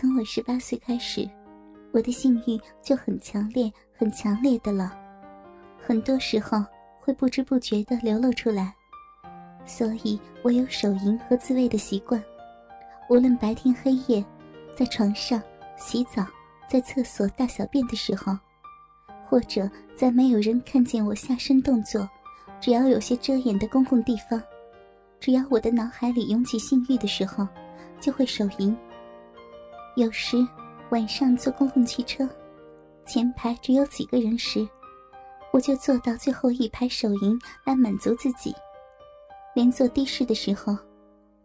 从我十八岁开始，我的性欲就很强烈、很强烈的了，很多时候会不知不觉的流露出来，所以我有手淫和自慰的习惯。无论白天黑夜，在床上、洗澡、在厕所大小便的时候，或者在没有人看见我下身动作，只要有些遮掩的公共地方，只要我的脑海里涌起性欲的时候，就会手淫。有时晚上坐公共汽车，前排只有几个人时，我就坐到最后一排手淫来满足自己。连坐的士的时候，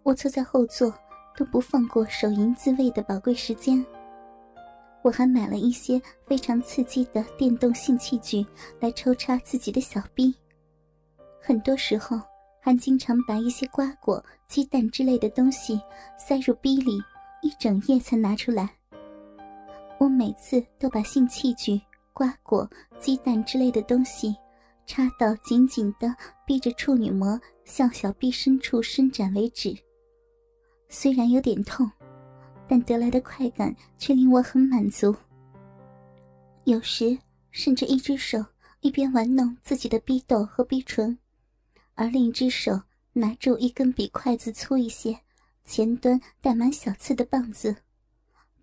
我坐在后座。都不放过手淫自慰的宝贵时间。我还买了一些非常刺激的电动性器具来抽插自己的小臂。很多时候还经常把一些瓜果、鸡蛋之类的东西塞入逼里，一整夜才拿出来。我每次都把性器具、瓜果、鸡蛋之类的东西插到紧紧的逼着处女膜向小臂深处伸展为止。虽然有点痛，但得来的快感却令我很满足。有时甚至一只手一边玩弄自己的逼斗和逼唇，而另一只手拿住一根比筷子粗一些、前端带满小刺的棒子，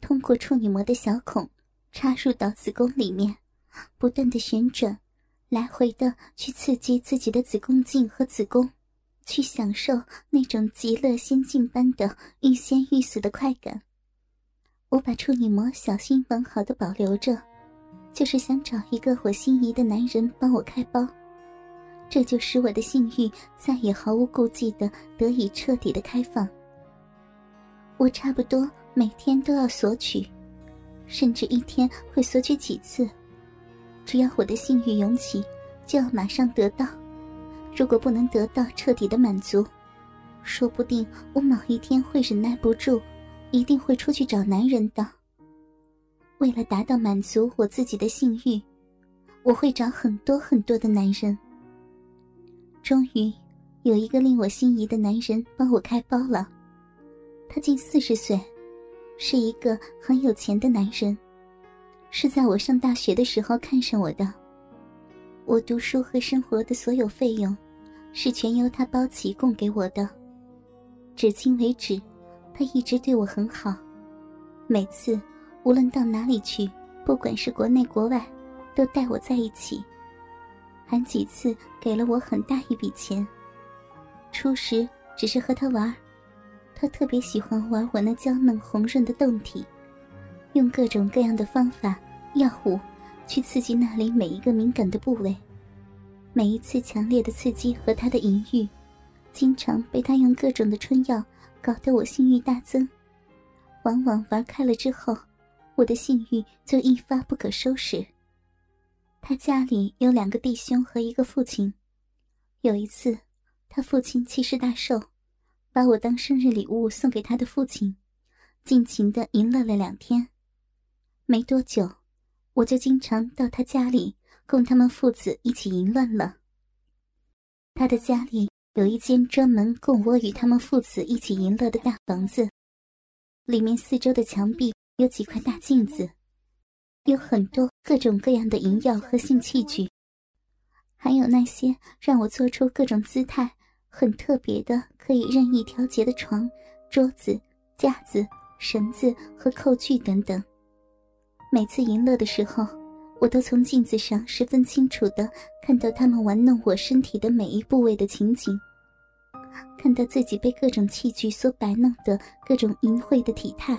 通过处女膜的小孔插入到子宫里面，不断的旋转，来回的去刺激自己的子宫颈和子宫。去享受那种极乐仙境般的欲仙欲死的快感。我把处女膜小心完好的保留着，就是想找一个我心仪的男人帮我开包，这就使我的性欲再也毫无顾忌的得以彻底的开放。我差不多每天都要索取，甚至一天会索取几次，只要我的性欲涌起，就要马上得到。如果不能得到彻底的满足，说不定我某一天会忍耐不住，一定会出去找男人的。为了达到满足我自己的性欲，我会找很多很多的男人。终于，有一个令我心仪的男人帮我开包了。他近四十岁，是一个很有钱的男人，是在我上大学的时候看上我的。我读书和生活的所有费用，是全由他包起供给我的。至今为止，他一直对我很好。每次无论到哪里去，不管是国内国外，都带我在一起。还几次给了我很大一笔钱。初时只是和他玩，他特别喜欢玩我那娇嫩红润的胴体，用各种各样的方法、药物。去刺激那里每一个敏感的部位，每一次强烈的刺激和他的淫欲，经常被他用各种的春药搞得我性欲大增。往往玩开了之后，我的性欲就一发不可收拾。他家里有两个弟兄和一个父亲，有一次，他父亲气势大寿，把我当生日礼物送给他的父亲，尽情的淫乐了两天。没多久。我就经常到他家里，供他们父子一起淫乱了。他的家里有一间专门供我与他们父子一起淫乐的大房子，里面四周的墙壁有几块大镜子，有很多各种各样的淫药和性器具，还有那些让我做出各种姿态很特别的、可以任意调节的床、桌子、架子、绳子和扣具等等。每次淫乐的时候，我都从镜子上十分清楚的看到他们玩弄我身体的每一部位的情景，看到自己被各种器具所摆弄的各种淫秽的体态，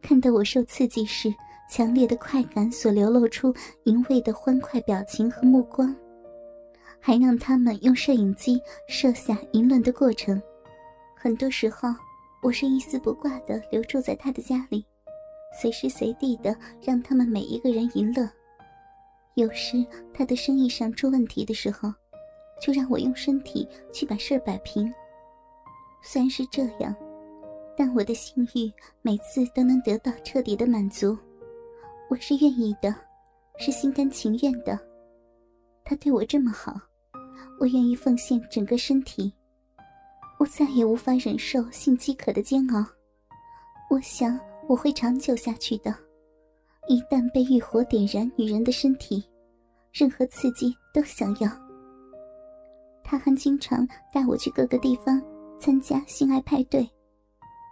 看到我受刺激时强烈的快感所流露出淫秽的欢快表情和目光，还让他们用摄影机摄下淫乱的过程。很多时候，我是一丝不挂的留住在他的家里。随时随地的让他们每一个人淫乐，有时他的生意上出问题的时候，就让我用身体去把事儿摆平。虽然是这样，但我的性欲每次都能得到彻底的满足，我是愿意的，是心甘情愿的。他对我这么好，我愿意奉献整个身体。我再也无法忍受性饥渴的煎熬，我想。我会长久下去的。一旦被欲火点燃，女人的身体，任何刺激都想要。他还经常带我去各个地方参加性爱派对，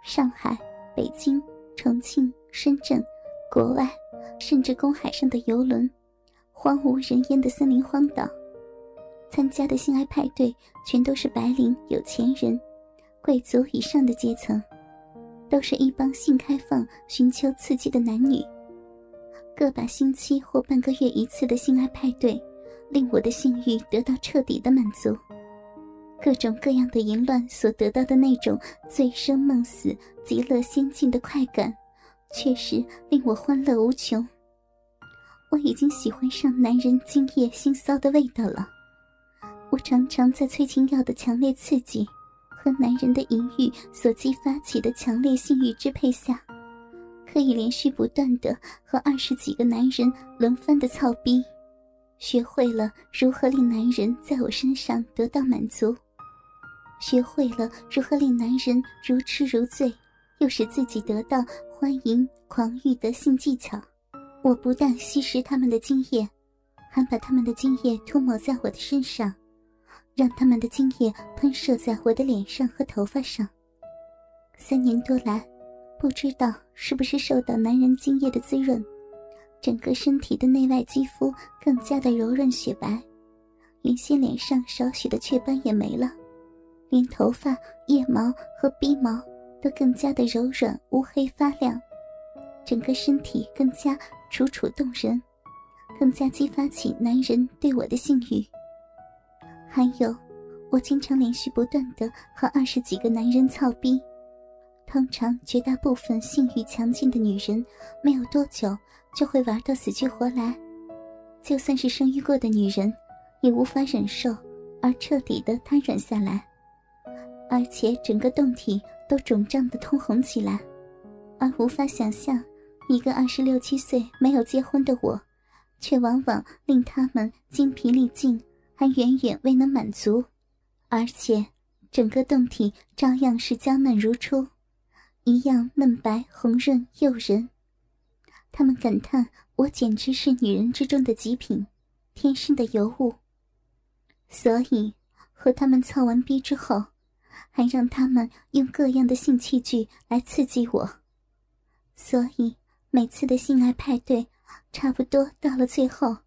上海、北京、重庆、深圳，国外，甚至公海上的游轮，荒无人烟的森林荒岛，参加的性爱派对全都是白领、有钱人、贵族以上的阶层，都是一帮性开放、寻求刺激的男女。个把星期或半个月一次的性爱派对。令我的性欲得到彻底的满足，各种各样的淫乱所得到的那种醉生梦死、极乐仙境的快感，确实令我欢乐无穷。我已经喜欢上男人精液腥骚的味道了。我常常在催情药的强烈刺激和男人的淫欲所激发起的强烈性欲支配下，可以连续不断的和二十几个男人轮番的操逼。学会了如何令男人在我身上得到满足，学会了如何令男人如痴如醉，又使自己得到欢迎狂欲的性技巧。我不但吸食他们的精液，还把他们的精液涂抹在我的身上，让他们的精液喷射在我的脸上和头发上。三年多来，不知道是不是受到男人精液的滋润。整个身体的内外肌肤更加的柔润雪白，原先脸上少许的雀斑也没了，连头发、腋毛和鼻毛都更加的柔软乌黑发亮，整个身体更加楚楚动人，更加激发起男人对我的性欲。还有，我经常连续不断的和二十几个男人操逼，通常绝大部分性欲强劲的女人没有多久。就会玩到死去活来，就算是生育过的女人，也无法忍受而彻底的瘫软下来，而且整个胴体都肿胀的通红起来，而无法想象一个二十六七岁没有结婚的我，却往往令他们精疲力尽，还远远未能满足，而且整个胴体照样是娇嫩如初，一样嫩白红润诱人。他们感叹我简直是女人之中的极品，天生的尤物。所以和他们操完逼之后，还让他们用各样的性器具来刺激我。所以每次的性爱派对，差不多到了最后，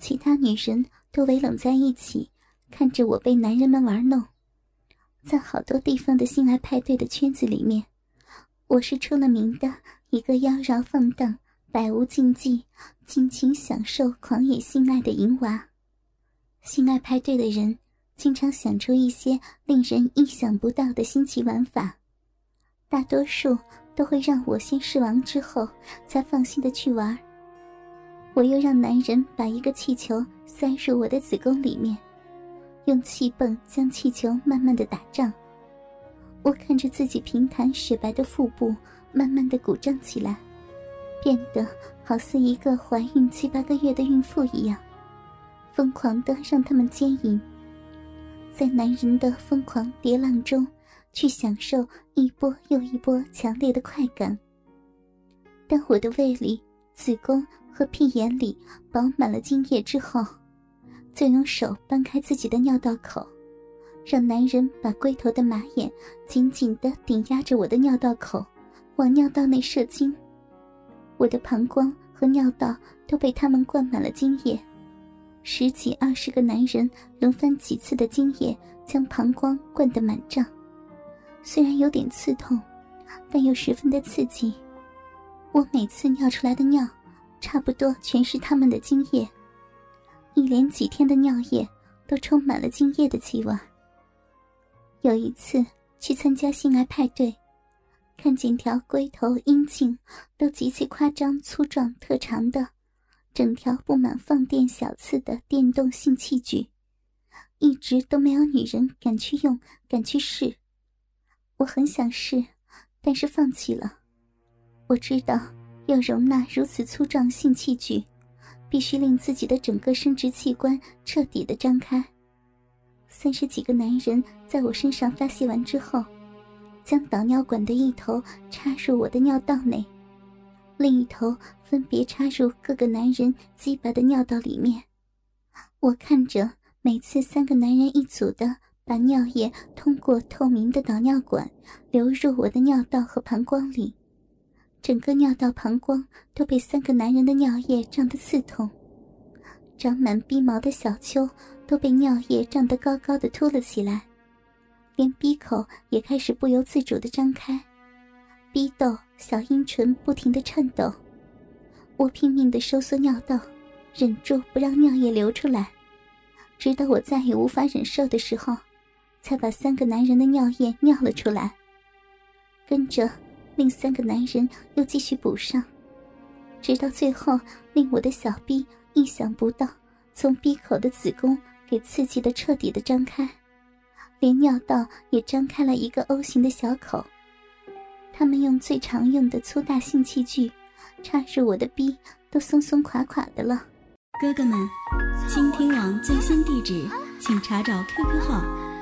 其他女人都围拢在一起，看着我被男人们玩弄。在好多地方的性爱派对的圈子里面，我是出了名的一个妖娆放荡。百无禁忌，尽情享受狂野性爱的淫娃。性爱派对的人经常想出一些令人意想不到的新奇玩法，大多数都会让我先试完之后才放心的去玩。我又让男人把一个气球塞入我的子宫里面，用气泵将气球慢慢的打胀。我看着自己平坦雪白的腹部慢慢的鼓胀起来。变得好似一个怀孕七八个月的孕妇一样，疯狂的让他们奸淫，在男人的疯狂叠浪中，去享受一波又一波强烈的快感。但我的胃里、子宫和屁眼里饱满了精液之后，就用手搬开自己的尿道口，让男人把龟头的马眼紧紧的顶压着我的尿道口，往尿道内射精。我的膀胱和尿道都被他们灌满了精液，十几二十个男人轮番几次的精液将膀胱灌得满胀，虽然有点刺痛，但又十分的刺激。我每次尿出来的尿，差不多全是他们的精液，一连几天的尿液都充满了精液的气味。有一次去参加性爱派对。看见条龟头、阴茎都极其夸张、粗壮、特长的，整条布满放电小刺的电动性器具，一直都没有女人敢去用、敢去试。我很想试，但是放弃了。我知道，要容纳如此粗壮性器具，必须令自己的整个生殖器官彻底的张开。三十几个男人在我身上发泄完之后。将导尿管的一头插入我的尿道内，另一头分别插入各个男人鸡巴的尿道里面。我看着每次三个男人一组的把尿液通过透明的导尿管流入我的尿道和膀胱里，整个尿道、膀胱都被三个男人的尿液胀得刺痛，长满逼毛的小丘都被尿液胀得高高的凸了起来。连鼻口也开始不由自主的张开，逼窦、小阴唇不停的颤抖，我拼命的收缩尿道，忍住不让尿液流出来，直到我再也无法忍受的时候，才把三个男人的尿液尿了出来。跟着，另三个男人又继续补上，直到最后，令我的小臂意想不到，从闭口的子宫给刺激的彻底的张开。连尿道也张开了一个 O 型的小口，他们用最常用的粗大性器具插入我的逼，都松松垮垮的了。哥哥们，倾听网最新地址，请查找 QQ 号